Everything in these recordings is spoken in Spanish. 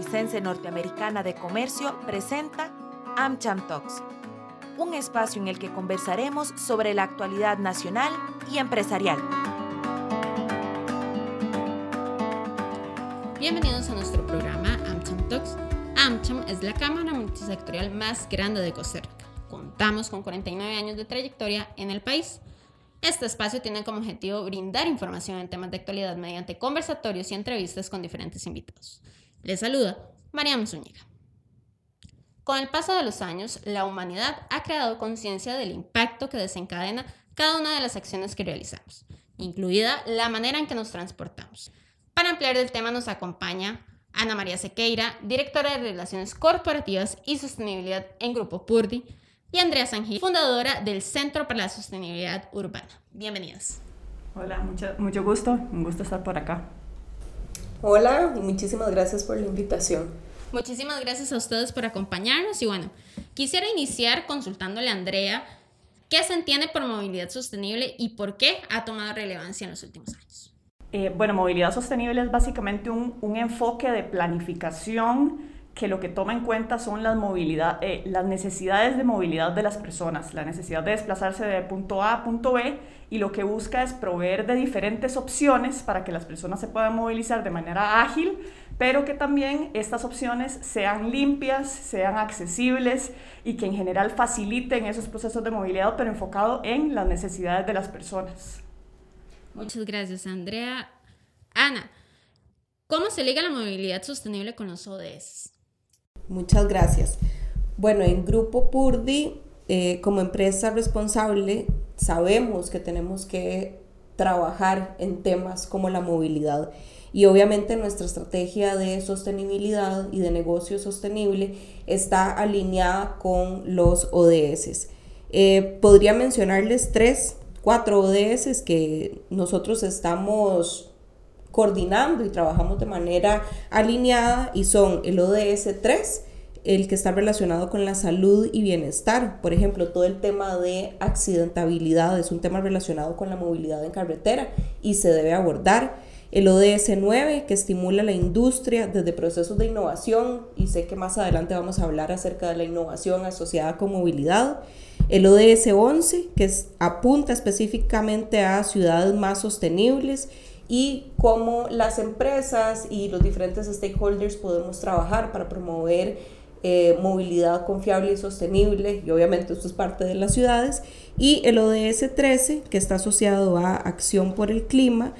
costarricense norteamericana de comercio presenta AmCham Talks, un espacio en el que conversaremos sobre la actualidad nacional y empresarial. Bienvenidos a nuestro programa AmCham Talks. AmCham es la cámara multisectorial más grande de Costa Rica. Contamos con 49 años de trayectoria en el país este espacio tiene como objetivo brindar información en temas de actualidad mediante conversatorios y entrevistas con diferentes invitados. Les saluda Mariam Zúñiga. Con el paso de los años, la humanidad ha creado conciencia del impacto que desencadena cada una de las acciones que realizamos, incluida la manera en que nos transportamos. Para ampliar el tema nos acompaña Ana María Sequeira, directora de Relaciones Corporativas y Sostenibilidad en Grupo Purdi, y Andrea Sangil, fundadora del Centro para la Sostenibilidad Urbana. Bienvenidas. Hola, mucho, mucho gusto, un gusto estar por acá. Hola y muchísimas gracias por la invitación. Muchísimas gracias a ustedes por acompañarnos y bueno, quisiera iniciar consultándole a Andrea qué se entiende por movilidad sostenible y por qué ha tomado relevancia en los últimos años. Eh, bueno, movilidad sostenible es básicamente un, un enfoque de planificación que lo que toma en cuenta son las, movilidad, eh, las necesidades de movilidad de las personas, la necesidad de desplazarse de punto A a punto B y lo que busca es proveer de diferentes opciones para que las personas se puedan movilizar de manera ágil, pero que también estas opciones sean limpias, sean accesibles y que en general faciliten esos procesos de movilidad, pero enfocado en las necesidades de las personas. Muchas gracias, Andrea. Ana, ¿cómo se liga la movilidad sostenible con los ODS? Muchas gracias. Bueno, en Grupo Purdi, eh, como empresa responsable, sabemos que tenemos que trabajar en temas como la movilidad. Y obviamente nuestra estrategia de sostenibilidad y de negocio sostenible está alineada con los ODS. Eh, podría mencionarles tres, cuatro ODS que nosotros estamos coordinando y trabajamos de manera alineada y son el ODS 3, el que está relacionado con la salud y bienestar. Por ejemplo, todo el tema de accidentabilidad es un tema relacionado con la movilidad en carretera y se debe abordar. El ODS 9, que estimula la industria desde procesos de innovación, y sé que más adelante vamos a hablar acerca de la innovación asociada con movilidad. El ODS 11, que apunta específicamente a ciudades más sostenibles y cómo las empresas y los diferentes stakeholders podemos trabajar para promover eh, movilidad confiable y sostenible, y obviamente esto es parte de las ciudades, y el ODS 13, que está asociado a acción por el clima,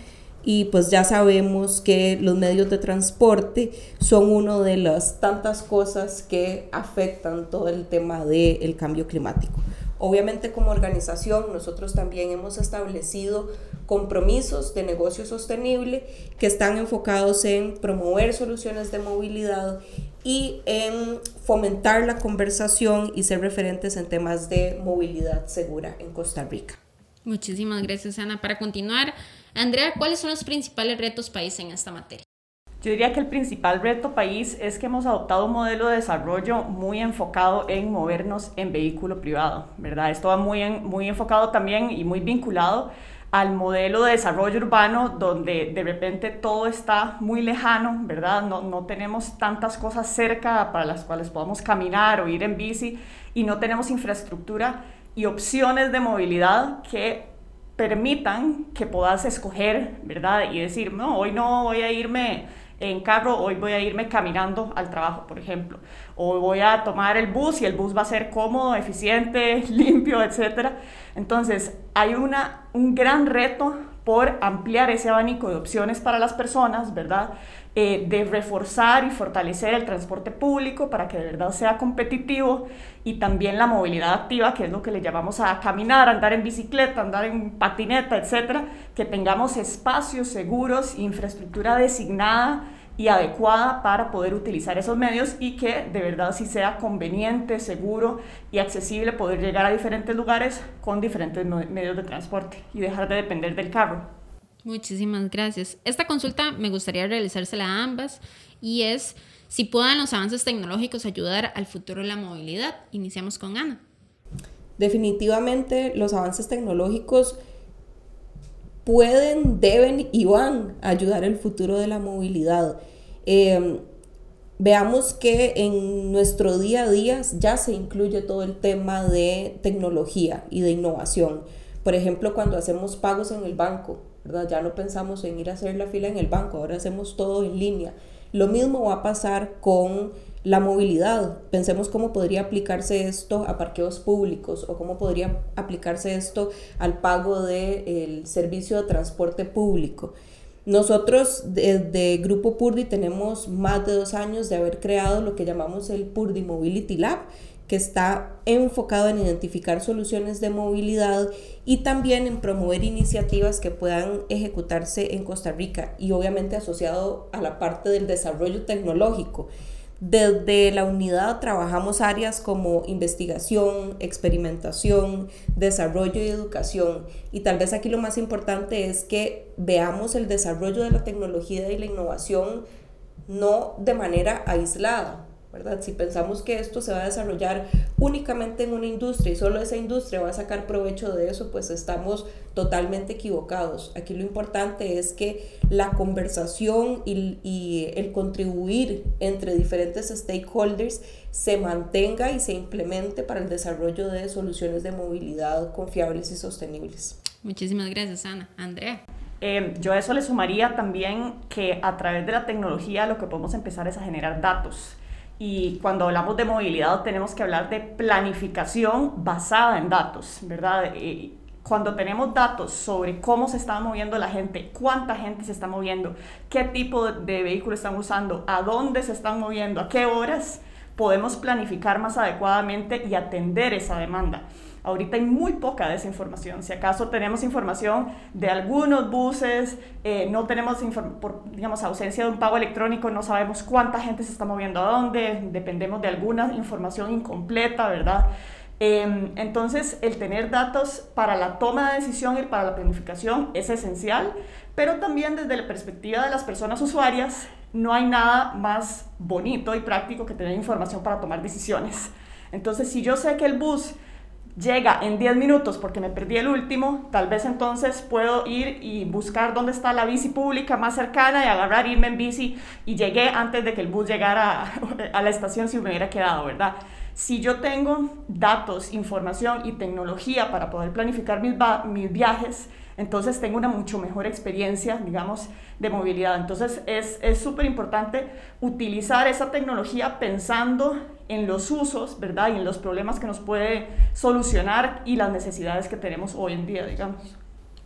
y pues ya sabemos que los medios de transporte son una de las tantas cosas que afectan todo el tema del cambio climático. Obviamente como organización nosotros también hemos establecido compromisos de negocio sostenible que están enfocados en promover soluciones de movilidad y en fomentar la conversación y ser referentes en temas de movilidad segura en Costa Rica. Muchísimas gracias, Ana. Para continuar, Andrea, ¿cuáles son los principales retos país en esta materia? Yo diría que el principal reto país es que hemos adoptado un modelo de desarrollo muy enfocado en movernos en vehículo privado, ¿verdad? Esto va muy, muy enfocado también y muy vinculado al modelo de desarrollo urbano donde de repente todo está muy lejano, ¿verdad? No, no tenemos tantas cosas cerca para las cuales podamos caminar o ir en bici y no tenemos infraestructura y opciones de movilidad que permitan que puedas escoger, ¿verdad? Y decir, no, hoy no voy a irme en carro, hoy voy a irme caminando al trabajo, por ejemplo. O voy a tomar el bus y el bus va a ser cómodo, eficiente, limpio, etc. Entonces, hay una, un gran reto por ampliar ese abanico de opciones para las personas, ¿verdad? Eh, de reforzar y fortalecer el transporte público para que de verdad sea competitivo y también la movilidad activa, que es lo que le llamamos a caminar, andar en bicicleta, andar en patineta, etcétera, que tengamos espacios seguros, infraestructura designada y adecuada para poder utilizar esos medios y que de verdad sí sea conveniente, seguro y accesible poder llegar a diferentes lugares con diferentes medios de transporte y dejar de depender del carro. Muchísimas gracias. Esta consulta me gustaría realizársela a ambas y es si puedan los avances tecnológicos ayudar al futuro de la movilidad. Iniciamos con Ana. Definitivamente los avances tecnológicos pueden, deben y van a ayudar al futuro de la movilidad. Em, veamos que en nuestro día a día ya se incluye todo el tema de tecnología y de innovación. Por ejemplo, cuando hacemos pagos en el banco, ¿verdad? Ya no pensamos en ir a hacer la fila en el banco, ahora hacemos todo en línea. Lo mismo va a pasar con la movilidad. Pensemos cómo podría aplicarse esto a parqueos públicos o cómo podría aplicarse esto al pago del servicio de transporte público. Nosotros desde Grupo Purdi tenemos más de dos años de haber creado lo que llamamos el Purdi Mobility Lab, que está enfocado en identificar soluciones de movilidad y también en promover iniciativas que puedan ejecutarse en Costa Rica y obviamente asociado a la parte del desarrollo tecnológico. Desde la unidad trabajamos áreas como investigación, experimentación, desarrollo y educación. Y tal vez aquí lo más importante es que veamos el desarrollo de la tecnología y la innovación no de manera aislada, ¿verdad? Si pensamos que esto se va a desarrollar únicamente en una industria y solo esa industria va a sacar provecho de eso, pues estamos totalmente equivocados. Aquí lo importante es que la conversación y, y el contribuir entre diferentes stakeholders se mantenga y se implemente para el desarrollo de soluciones de movilidad confiables y sostenibles. Muchísimas gracias, Ana. Andrea. Eh, yo a eso le sumaría también que a través de la tecnología lo que podemos empezar es a generar datos y cuando hablamos de movilidad tenemos que hablar de planificación basada en datos, ¿verdad? cuando tenemos datos sobre cómo se está moviendo la gente, cuánta gente se está moviendo, qué tipo de vehículo están usando, a dónde se están moviendo, a qué horas, podemos planificar más adecuadamente y atender esa demanda. Ahorita hay muy poca de esa información. Si acaso tenemos información de algunos buses, eh, no tenemos, por digamos, ausencia de un pago electrónico, no sabemos cuánta gente se está moviendo a dónde, dependemos de alguna información incompleta, ¿verdad? Em, entonces, el tener datos para la toma de decisión y para la planificación es esencial, pero también desde la perspectiva de las personas usuarias, no hay nada más bonito y práctico que tener información para tomar decisiones. Entonces, si yo sé que el bus llega en 10 minutos porque me perdí el último, tal vez entonces puedo ir y buscar dónde está la bici pública más cercana y agarrar, irme en bici y llegué antes de que el bus llegara a, la estación si me hubiera quedado, ¿verdad? Si yo tengo datos, información y tecnología para poder planificar mis, mis viajes, entonces tengo una mucho mejor experiencia, digamos, de movilidad. Entonces es súper importante utilizar esa tecnología pensando en los usos, ¿verdad? Y en los problemas que nos puede solucionar y las necesidades que tenemos hoy en día, digamos.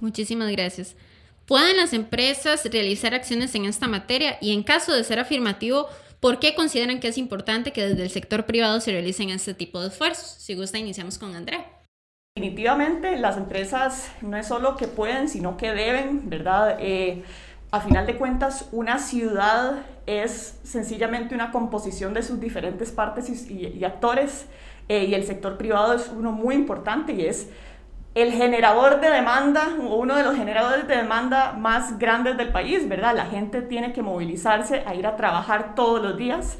Muchísimas gracias. ¿Pueden las empresas realizar acciones en esta materia? Y en caso de ser afirmativo, ¿por qué consideran que es importante que desde el sector privado se realicen este tipo de esfuerzos? Si gusta, iniciamos con Andrea. Definitivamente las empresas no es solo que pueden, sino que deben, ¿verdad? Eh, a final de cuentas, una ciudad es sencillamente una composición de sus diferentes partes y, actores eh, y el sector privado es uno muy importante y es el generador de demanda o uno de los generadores de demanda más grandes del país, ¿verdad? La gente tiene que movilizarse a ir a trabajar todos los días.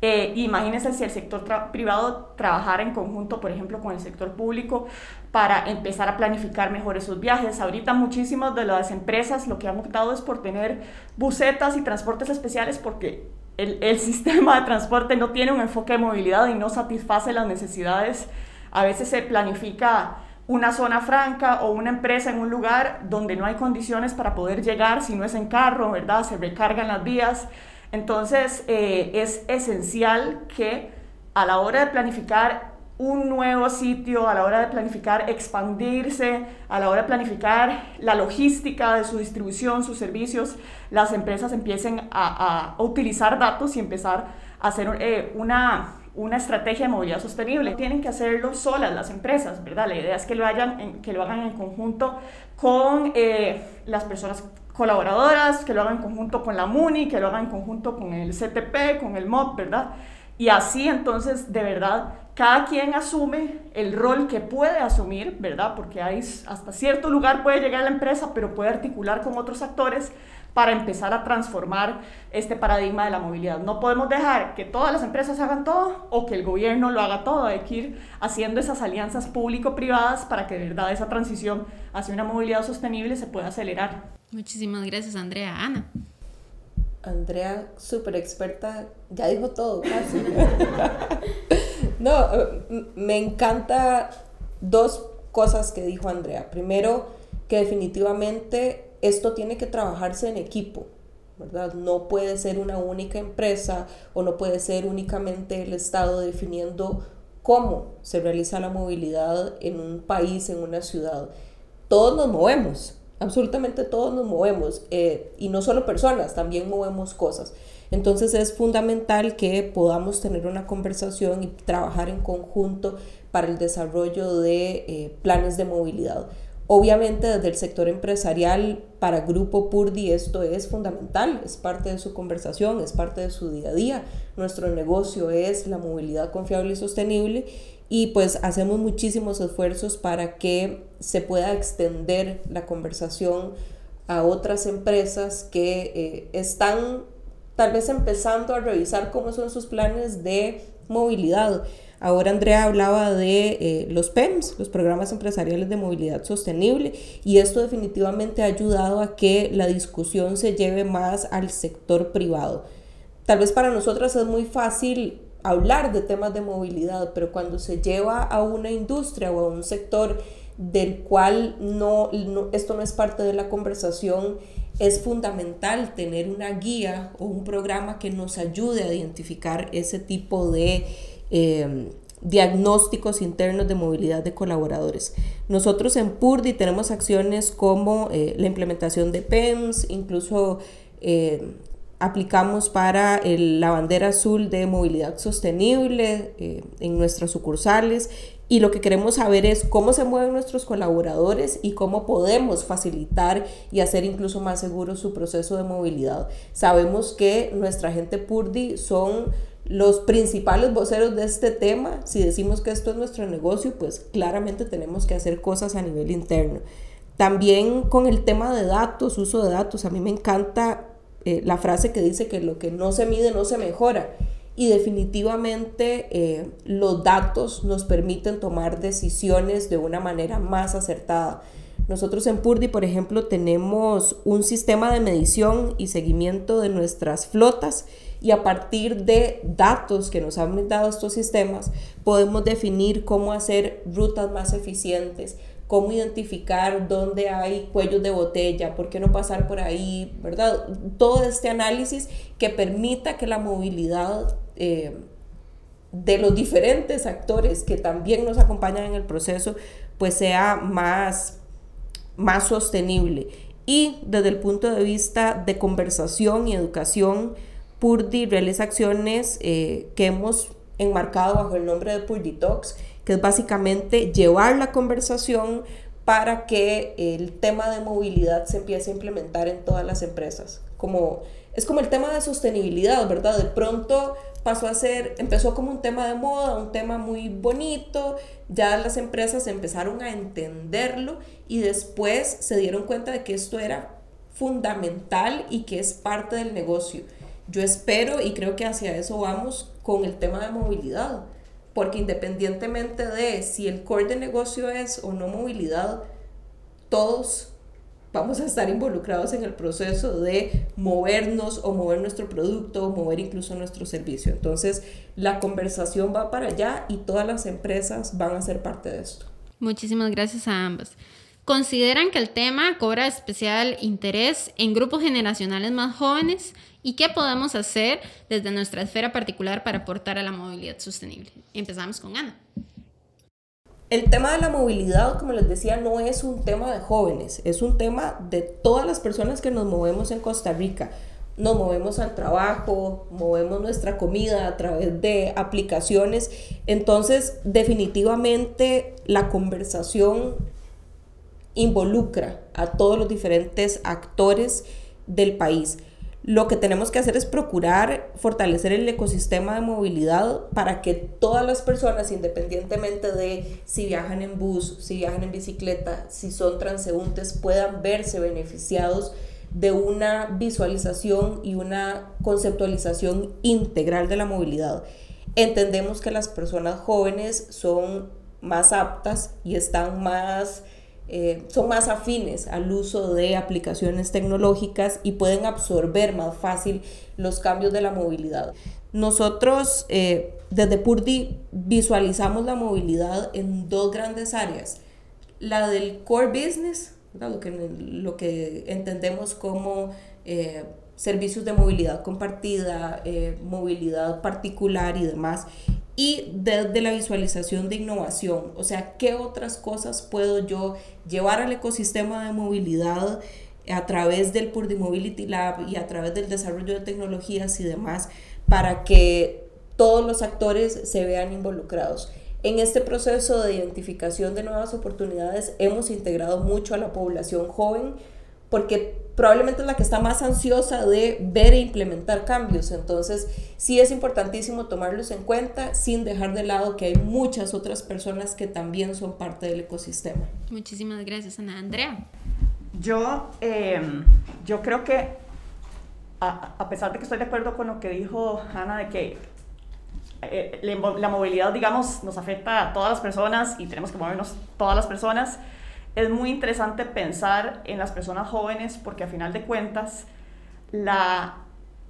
Eh, imagínense si el sector privado trabajara en conjunto, por ejemplo, con el sector público para empezar a planificar mejor esos viajes. Ahorita muchísimas de las empresas lo que han optado es por tener busetas y transportes especiales porque el, el sistema de transporte no tiene un enfoque de movilidad y no satisface las necesidades. A veces se planifica una zona franca o una empresa en un lugar donde no hay condiciones para poder llegar, si no es en carro, ¿verdad? Se recargan las vías. Entonces, eh, es esencial que a la hora de planificar un nuevo sitio, a la hora de planificar expandirse, a la hora de planificar la logística de su distribución, sus servicios, las empresas empiecen a, utilizar datos y empezar a hacer eh, una, una estrategia de movilidad sostenible. Tienen que hacerlo solas las empresas, ¿verdad? La idea es que lo, hagan que lo hagan en conjunto con eh, las personas colaboradoras, que lo hagan en conjunto con la MUNI, que lo hagan en conjunto con el CTP, con el MOP, ¿verdad? Y así entonces, de verdad, cada quien asume el rol que puede asumir, ¿verdad? Porque hay, hasta cierto lugar puede llegar la empresa, pero puede articular con otros actores para empezar a transformar este paradigma de la movilidad. No podemos dejar que todas las empresas hagan todo o que el gobierno lo haga todo. Hay que ir haciendo esas alianzas público-privadas para que de verdad esa transición hacia una movilidad sostenible se pueda acelerar. Muchísimas gracias, Andrea. Ana. Andrea, súper experta, ya dijo todo casi. no, me encanta dos cosas que dijo Andrea. Primero, que definitivamente esto tiene que trabajarse en equipo, ¿verdad? No puede ser una única empresa o no puede ser únicamente el Estado definiendo cómo se realiza la movilidad en un país, en una ciudad. Todos nos movemos, absolutamente todos nos movemos, eh, y no solo personas, también movemos cosas. Entonces es fundamental que podamos tener una conversación y trabajar en conjunto para el desarrollo de eh, planes de movilidad. Obviamente desde el sector empresarial para Grupo Purdi esto es fundamental, es parte de su conversación, es parte de su día a día. Nuestro negocio es la movilidad confiable y sostenible y pues hacemos muchísimos esfuerzos para que se pueda extender la conversación a otras empresas que eh, están tal vez empezando a revisar cómo son sus planes de movilidad. Ahora Andrea hablaba de eh, los PEMS, los programas empresariales de movilidad sostenible, y esto definitivamente ha ayudado a que la discusión se lleve más al sector privado. Tal vez para nosotras es muy fácil hablar de temas de movilidad, pero cuando se lleva a una industria o a un sector del cual no, esto no es parte de la conversación, es fundamental tener una guía o un programa que nos ayude a identificar ese tipo de eh, diagnósticos internos de movilidad de colaboradores. Nosotros en PURDI tenemos acciones como eh, la implementación de PEMS, incluso eh, aplicamos para la bandera azul de movilidad sostenible eh, en nuestras sucursales y lo que queremos saber es cómo se mueven nuestros colaboradores y cómo podemos facilitar y hacer incluso más seguro su proceso de movilidad. Sabemos que nuestra gente PURDI son los principales voceros de este tema. Si decimos que esto es nuestro negocio, pues claramente tenemos que hacer cosas a nivel interno. También con el tema de datos, uso de datos, a mí me encanta eh, la frase que dice que lo que no se mide no se mejora. Y definitivamente eh, los datos nos permiten tomar decisiones de una manera más acertada. Nosotros en Purdi, por ejemplo, tenemos un sistema de medición y seguimiento de nuestras flotas y a partir de datos que nos han dado estos sistemas podemos definir cómo hacer rutas más eficientes, cómo identificar dónde hay cuellos de botella, por qué no pasar por ahí, ¿verdad? Todo este análisis que permita que la movilidad eh, de los diferentes actores que también nos acompañan en el proceso, pues sea más, más sostenible. Y desde el punto de vista de conversación y educación, Purdi realiza acciones eh, que hemos enmarcado bajo el nombre de Purdi Talks, que es básicamente llevar la conversación para que el tema de movilidad se empiece a implementar en todas las empresas. Como, es como el tema de sostenibilidad, ¿verdad? De pronto pasó a ser, empezó como un tema de moda, un tema muy bonito, ya las empresas empezaron a entenderlo y después se dieron cuenta de que esto era fundamental y que es parte del negocio. Yo espero y creo que hacia eso vamos con el tema de movilidad porque independientemente de si el core de negocio es o no movilidad, todos vamos a estar involucrados en el proceso de movernos o mover nuestro producto o mover incluso nuestro servicio. Entonces, la conversación va para allá y todas las empresas van a ser parte de esto. Muchísimas gracias a ambas. ¿Consideran que el tema cobra especial interés en grupos generacionales más jóvenes ¿Y qué podemos hacer desde nuestra esfera particular para aportar a la movilidad sostenible? Empezamos con Ana. El tema de la movilidad, como les decía, no es un tema de jóvenes, es un tema de todas las personas que nos movemos en Costa Rica. Nos movemos al trabajo, movemos nuestra comida a través de aplicaciones. Entonces, definitivamente la conversación involucra a todos los diferentes actores del país. Lo que tenemos que hacer es procurar fortalecer el ecosistema de movilidad para que todas las personas, independientemente de si viajan en bus, si viajan en bicicleta, si son transeúntes, puedan verse beneficiados de una visualización y una conceptualización integral de la movilidad. Entendemos que las personas jóvenes son más aptas y están más eh, son más afines al uso de aplicaciones tecnológicas y pueden absorber más fácil los cambios de la movilidad. Nosotros eh, desde Purdi visualizamos la movilidad en dos grandes áreas. La del core business, lo que, lo que entendemos como eh, servicios de movilidad compartida, movilidad particular y demás y desde la visualización de innovación, o sea, qué otras cosas puedo yo llevar al ecosistema de movilidad a través del Purdy Mobility Lab y a través del desarrollo de tecnologías y demás para que todos los actores se vean involucrados. En este proceso de identificación de nuevas oportunidades hemos integrado mucho a la población joven porque probablemente es la que está más ansiosa de ver e implementar cambios. Entonces, sí es importantísimo tomarlos en cuenta sin dejar de lado que hay muchas otras personas que también son parte del ecosistema. Muchísimas gracias, Ana. Andrea. Yo, em, yo creo que, a, a, pesar de que estoy de acuerdo con lo que dijo Ana, de que eh, la movilidad, digamos, nos afecta a todas las personas y tenemos que movernos todas las personas, es muy interesante pensar en las personas jóvenes porque a final de cuentas la,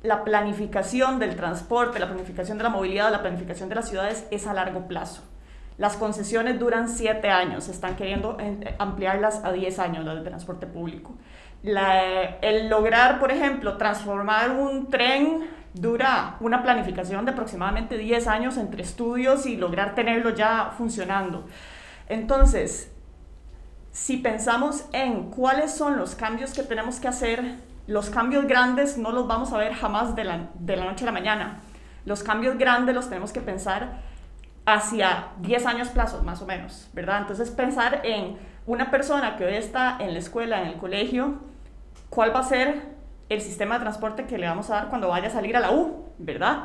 la planificación del transporte, la planificación de la movilidad, la planificación de las ciudades es a largo plazo. Las concesiones duran siete años, están queriendo eh, ampliarlas a 10 años, las de transporte público. el lograr, por ejemplo, transformar un tren dura una planificación de aproximadamente 10 años entre estudios y lograr tenerlo ya funcionando. Entonces, si pensamos en cuáles son los cambios que tenemos que hacer, los cambios grandes no los vamos a ver jamás de la, de la noche a la mañana. Los cambios grandes los tenemos que pensar hacia 10 años plazos más o menos, ¿verdad? Entonces pensar en una persona que hoy está en la escuela, en el colegio, cuál va a ser el sistema de transporte que le vamos a dar cuando vaya a salir a la U, ¿verdad?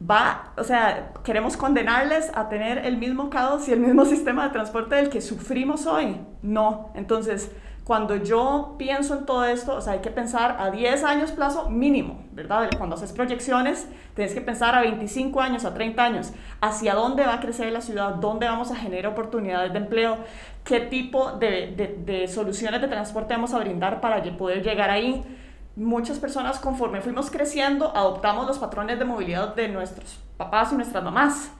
Va, o sea, queremos condenarles a tener el mismo caos y el mismo sistema de transporte del que sufrimos hoy. No, entonces, cuando yo pienso en todo esto, o sea, hay que pensar a 10 años plazo mínimo, ¿verdad? Cuando haces proyecciones, tienes que pensar a 25 años, a 30 años, hacia dónde va a crecer la ciudad, dónde vamos a generar oportunidades de empleo, qué tipo de, de, soluciones de transporte vamos a brindar para poder llegar ahí muchas personas conforme fuimos creciendo adoptamos los patrones de movilidad de nuestros papás y nuestras mamás.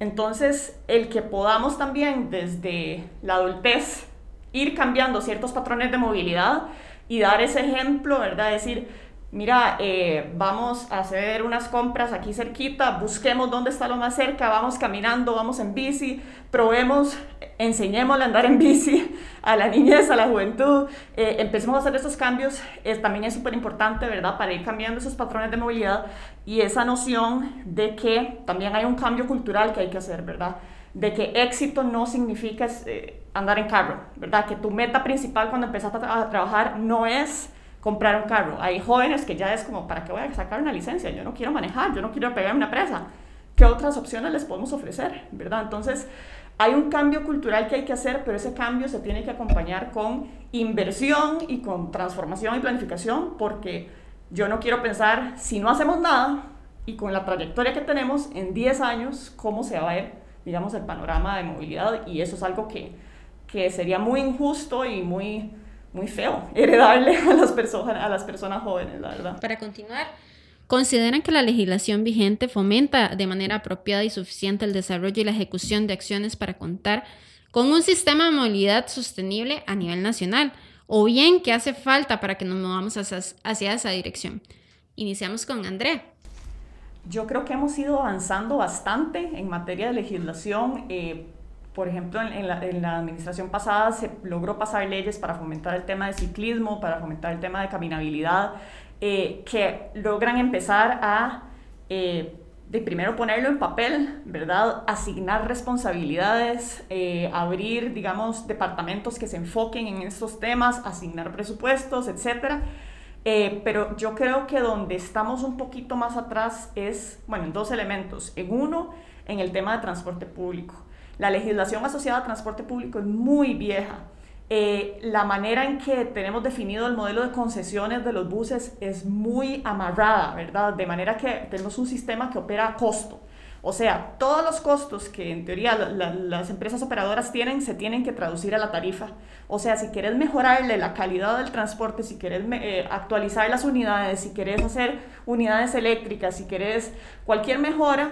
Entonces, el que podamos también desde la adultez ir cambiando ciertos patrones de movilidad y dar ese ejemplo, ¿verdad? Decir, mira, eh, vamos a hacer unas compras aquí cerquita, busquemos dónde está lo más cerca, vamos caminando, vamos en bici, probemos, enseñémosle a andar en bici a la niñez, a la juventud, eh, empecemos a hacer esos cambios, también es súper importante, ¿verdad? Para ir cambiando esos patrones de movilidad y esa noción de que también hay un cambio cultural que hay que hacer, ¿verdad? De que éxito no significa eh, andar en carro, ¿verdad? Que tu meta principal cuando empezaste a trabajar no es comprar un carro. Hay jóvenes que ya es como, ¿para qué voy a sacar una licencia? Yo no quiero manejar, yo no quiero pegarme una presa. ¿Qué otras opciones les podemos ofrecer? ¿Verdad? Entonces, hay un cambio cultural que hay que hacer, pero ese cambio se tiene que acompañar con inversión y con transformación y planificación, porque yo no quiero pensar, si no hacemos nada y con la trayectoria que tenemos, en 10 años, cómo se va a ver, digamos, el panorama de movilidad. Y eso es algo que, que sería muy injusto y muy muy feo heredarle a las, personas, a las personas jóvenes, la verdad. Para continuar, ¿consideran que la legislación vigente fomenta de manera apropiada y suficiente el desarrollo y la ejecución de acciones para contar con un sistema de movilidad sostenible a nivel nacional? ¿O bien qué hace falta para que nos movamos hacia, hacia esa dirección? Iniciamos con Andrea. Yo creo que hemos ido avanzando bastante en materia de legislación. Eh, por ejemplo, en la, en la, administración pasada se logró pasar leyes para fomentar el tema de ciclismo, para fomentar el tema de caminabilidad, eh, que logran empezar a, eh, de primero ponerlo en papel, ¿verdad? Asignar responsabilidades, eh, abrir, digamos, departamentos que se enfoquen en estos temas, asignar presupuestos, etc. pero yo creo que donde estamos un poquito más atrás es, bueno, en dos elementos. En uno, en el tema de transporte público. La legislación asociada a transporte público es muy vieja. Eh, la manera en que tenemos definido el modelo de concesiones de los buses es muy amarrada, ¿verdad? De manera que tenemos un sistema que opera a costo. O sea, todos los costos que en teoría las empresas operadoras tienen se tienen que traducir a la tarifa. O sea, si quieres mejorarle la calidad del transporte, si quieres eh, actualizar las unidades, si quieres hacer unidades eléctricas, si quieres cualquier mejora,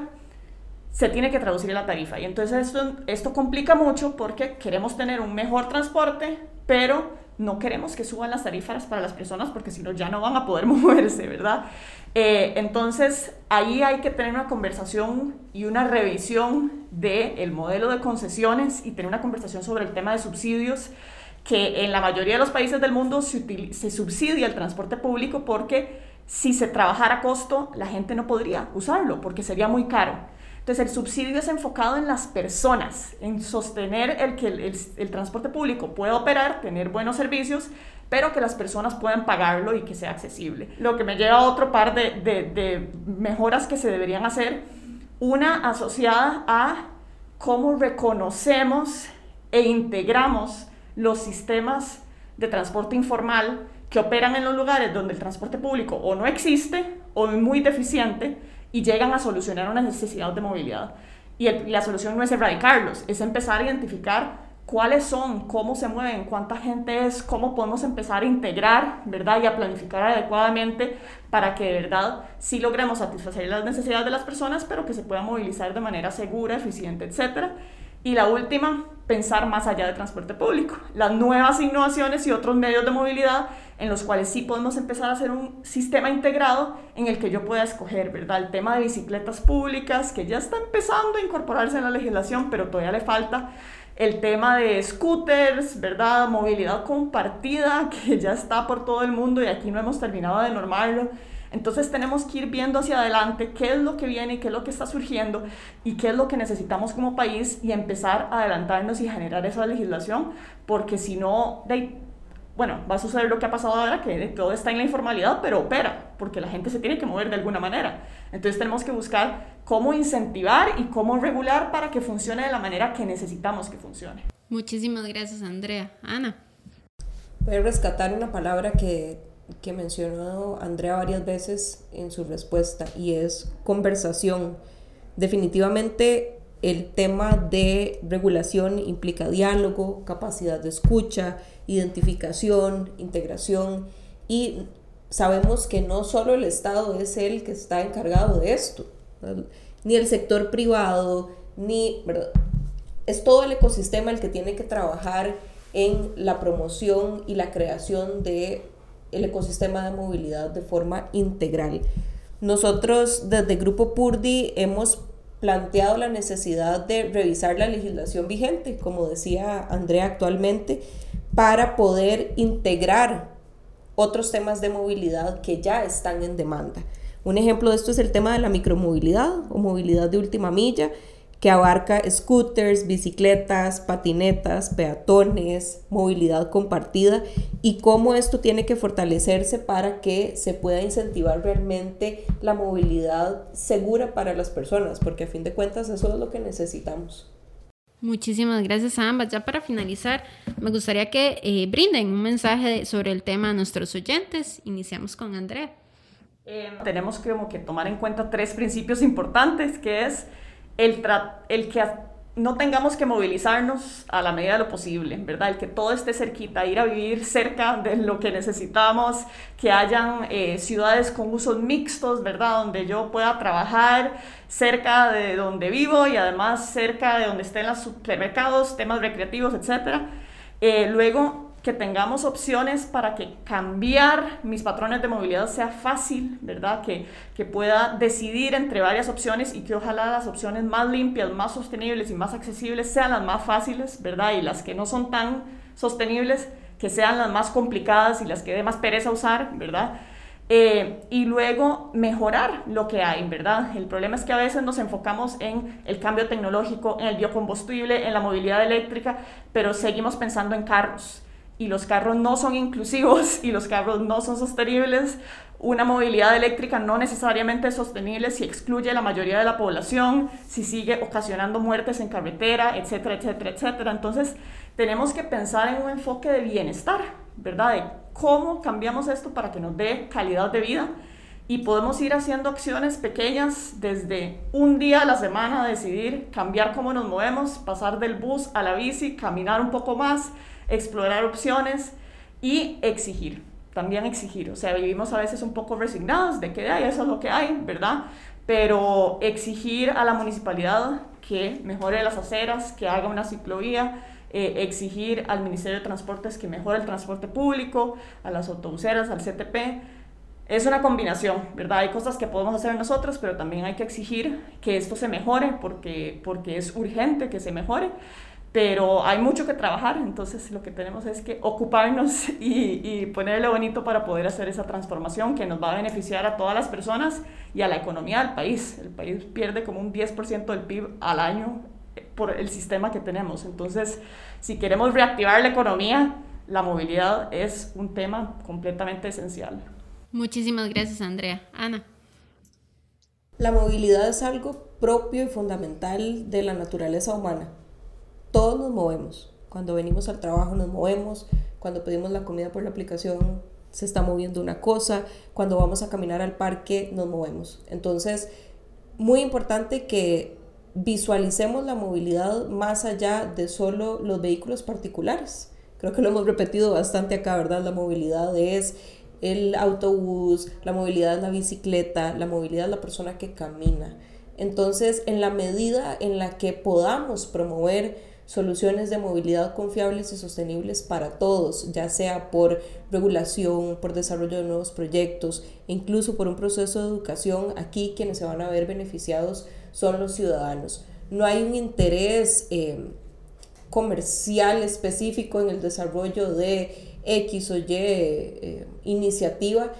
se tiene que traducir a la tarifa. Y entonces esto, esto complica mucho porque queremos tener un mejor transporte, pero no queremos que suban las tarifas para las personas porque si no ya no van a poder moverse, ¿verdad? Eh, entonces ahí hay que tener una conversación y una revisión del modelo de concesiones y tener una conversación sobre el tema de subsidios que en la mayoría de los países del mundo se, se subsidia el transporte público porque si se trabajara a costo la gente no podría usarlo porque sería muy caro. Entonces el subsidio es enfocado en las personas, en sostener el que el, transporte público pueda operar, tener buenos servicios, pero que las personas puedan pagarlo y que sea accesible. Lo que me lleva a otro par de, de mejoras que se deberían hacer, una asociada a cómo reconocemos e integramos los sistemas de transporte informal que operan en los lugares donde el transporte público o no existe o es muy deficiente y llegan a solucionar una necesidad de movilidad. Y, la solución no es erradicarlos, es empezar a identificar cuáles son, cómo se mueven, cuánta gente es, cómo podemos empezar a integrar, ¿verdad? Y a planificar adecuadamente para que de verdad sí logremos satisfacer las necesidades de las personas, pero que se pueda movilizar de manera segura, eficiente, etcétera. Y la última, pensar más allá del transporte público, las nuevas innovaciones y otros medios de movilidad en los cuales sí podemos empezar a hacer un sistema integrado en el que yo pueda escoger, ¿verdad? El tema de bicicletas públicas, que ya está empezando a incorporarse en la legislación, pero todavía le falta. El tema de scooters, ¿verdad? Movilidad compartida, que ya está por todo el mundo y aquí no hemos terminado de normarlo entonces tenemos que ir viendo hacia adelante qué es lo que viene, qué es lo que está surgiendo y qué es lo que necesitamos como país y empezar a adelantarnos y generar esa legislación, porque si no, bueno, va a suceder lo que ha pasado ahora, que todo está en la informalidad, pero opera, porque la gente se tiene que mover de alguna manera. Entonces tenemos que buscar cómo incentivar y cómo regular para que funcione de la manera que necesitamos que funcione. Muchísimas gracias, Andrea. Ana. Voy a rescatar una palabra que que mencionó Andrea varias veces en su respuesta y es conversación. Definitivamente el tema de regulación implica diálogo, capacidad de escucha, identificación, integración y sabemos que no solo el Estado es el que está encargado de esto, ni el sector privado, ni es todo el ecosistema el que tiene que trabajar en la promoción y la creación de el ecosistema de movilidad de forma integral. Nosotros desde Grupo Purdi hemos planteado la necesidad de revisar la legislación vigente, como decía Andrea actualmente, para poder integrar otros temas de movilidad que ya están en demanda. Un ejemplo de esto es el tema de la micromovilidad o movilidad de última milla, que abarca scooters, bicicletas, patinetas, peatones, movilidad compartida y cómo esto tiene que fortalecerse para que se pueda incentivar realmente la movilidad segura para las personas, porque a fin de cuentas eso es lo que necesitamos. Muchísimas gracias a ambas. Ya para finalizar, me gustaría que eh, brinden un mensaje sobre el tema a nuestros oyentes. Iniciamos con Andrea. Eh, tenemos que, como que tomar en cuenta tres principios importantes, que es el, que no tengamos que movilizarnos a la medida de lo posible, ¿verdad? El que todo esté cerquita, ir a vivir cerca de lo que necesitamos, que hayan eh, ciudades con usos mixtos, ¿verdad? Donde yo pueda trabajar cerca de donde vivo y además cerca de donde estén los supermercados, temas recreativos, etc. Eh, luego, que tengamos opciones para que cambiar mis patrones de movilidad sea fácil, ¿verdad? Que, que pueda decidir entre varias opciones y que ojalá las opciones más limpias, más sostenibles y más accesibles sean las más fáciles, ¿verdad? Y las que no son tan sostenibles, que sean las más complicadas y las que dé más pereza usar, ¿verdad? Eh, y luego mejorar lo que hay, ¿verdad? El problema es que a veces nos enfocamos en el cambio tecnológico, en el biocombustible, en la movilidad eléctrica, pero seguimos pensando en carros y los carros no son inclusivos y los carros no son sostenibles, una movilidad eléctrica no necesariamente es sostenible si excluye a la mayoría de la población, si sigue ocasionando muertes en carretera, etcétera, etcétera, etcétera. Entonces, tenemos que pensar en un enfoque de bienestar, ¿verdad? De cómo cambiamos esto para que nos dé calidad de vida y podemos ir haciendo acciones pequeñas desde un día a la semana, decidir cambiar cómo nos movemos, pasar del bus a la bici, caminar un poco más, explorar opciones y exigir, también exigir. O sea, vivimos a veces un poco resignados de que hay, eso es lo que hay, ¿verdad? Pero exigir a la municipalidad que mejore las aceras, que haga una ciclovía, eh, exigir al Ministerio de Transportes que mejore el transporte público, a las autobuseras, al CTP, es una combinación, ¿verdad? Hay cosas que podemos hacer nosotros, pero también hay que exigir que esto se mejore porque, porque es urgente que se mejore. Pero hay mucho que trabajar, entonces lo que tenemos es que ocuparnos y, y ponerle bonito para poder hacer esa transformación que nos va a beneficiar a todas las personas y a la economía del país. El país pierde como un 10% del PIB al año por el sistema que tenemos. Entonces, si queremos reactivar la economía, la movilidad es un tema completamente esencial. Muchísimas gracias, Andrea. Ana. La movilidad es algo propio y fundamental de la naturaleza humana. Todos nos movemos. Cuando venimos al trabajo nos movemos. Cuando pedimos la comida por la aplicación se está moviendo una cosa. Cuando vamos a caminar al parque nos movemos. Entonces, muy importante que visualicemos la movilidad más allá de solo los vehículos particulares. Creo que lo hemos repetido bastante acá, ¿verdad? La movilidad es el autobús, la movilidad es la bicicleta, la movilidad es la persona que camina. Entonces, en la medida en la que podamos promover soluciones de movilidad confiables y sostenibles para todos, ya sea por regulación, por desarrollo de nuevos proyectos, incluso por un proceso de educación, aquí quienes se van a ver beneficiados son los ciudadanos. No hay un interés eh, comercial específico en el desarrollo de X o Y eh, iniciativa.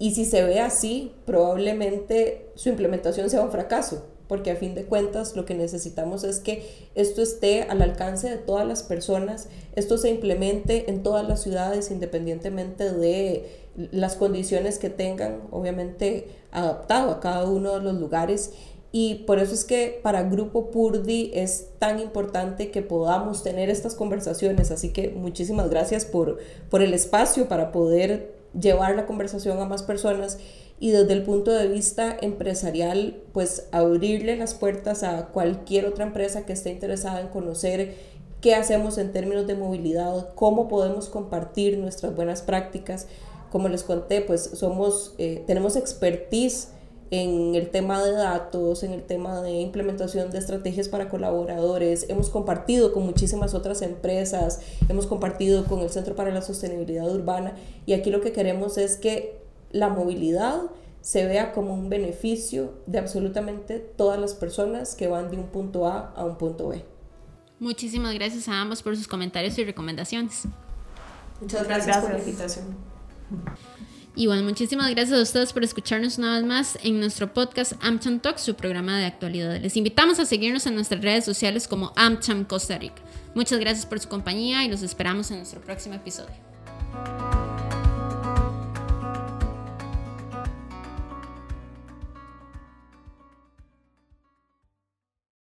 Y si se ve así, probablemente su implementación sea un fracaso, porque a fin de cuentas lo que necesitamos es que esto esté al alcance de todas las personas, esto se implemente en todas las ciudades independientemente de las condiciones que tengan, obviamente adaptado a cada uno de los lugares y por eso es que para Grupo Purdi es tan importante que podamos tener estas conversaciones. Así que muchísimas gracias por, por el espacio para poder llevar la conversación a más personas y desde el punto de vista empresarial, pues abrirle las puertas a cualquier otra empresa que esté interesada en conocer qué hacemos en términos de movilidad, cómo podemos compartir nuestras buenas prácticas. Como les conté, pues somos, eh, tenemos expertise en el tema de datos, en el tema de implementación de estrategias para colaboradores. Hemos compartido con muchísimas otras empresas, hemos compartido con el Centro para la Sostenibilidad Urbana y aquí lo que queremos es que la movilidad se vea como un beneficio de absolutamente todas las personas que van de un punto A a un punto B. Muchísimas gracias a ambos por sus comentarios y recomendaciones. Muchas gracias, por la invitación. Y bueno, muchísimas gracias a ustedes por escucharnos una vez más en nuestro podcast AmCham Talks, su programa de actualidad. Les invitamos a seguirnos en nuestras redes sociales como AmCham Costa Rica. Muchas gracias por su compañía y los esperamos en nuestro próximo episodio.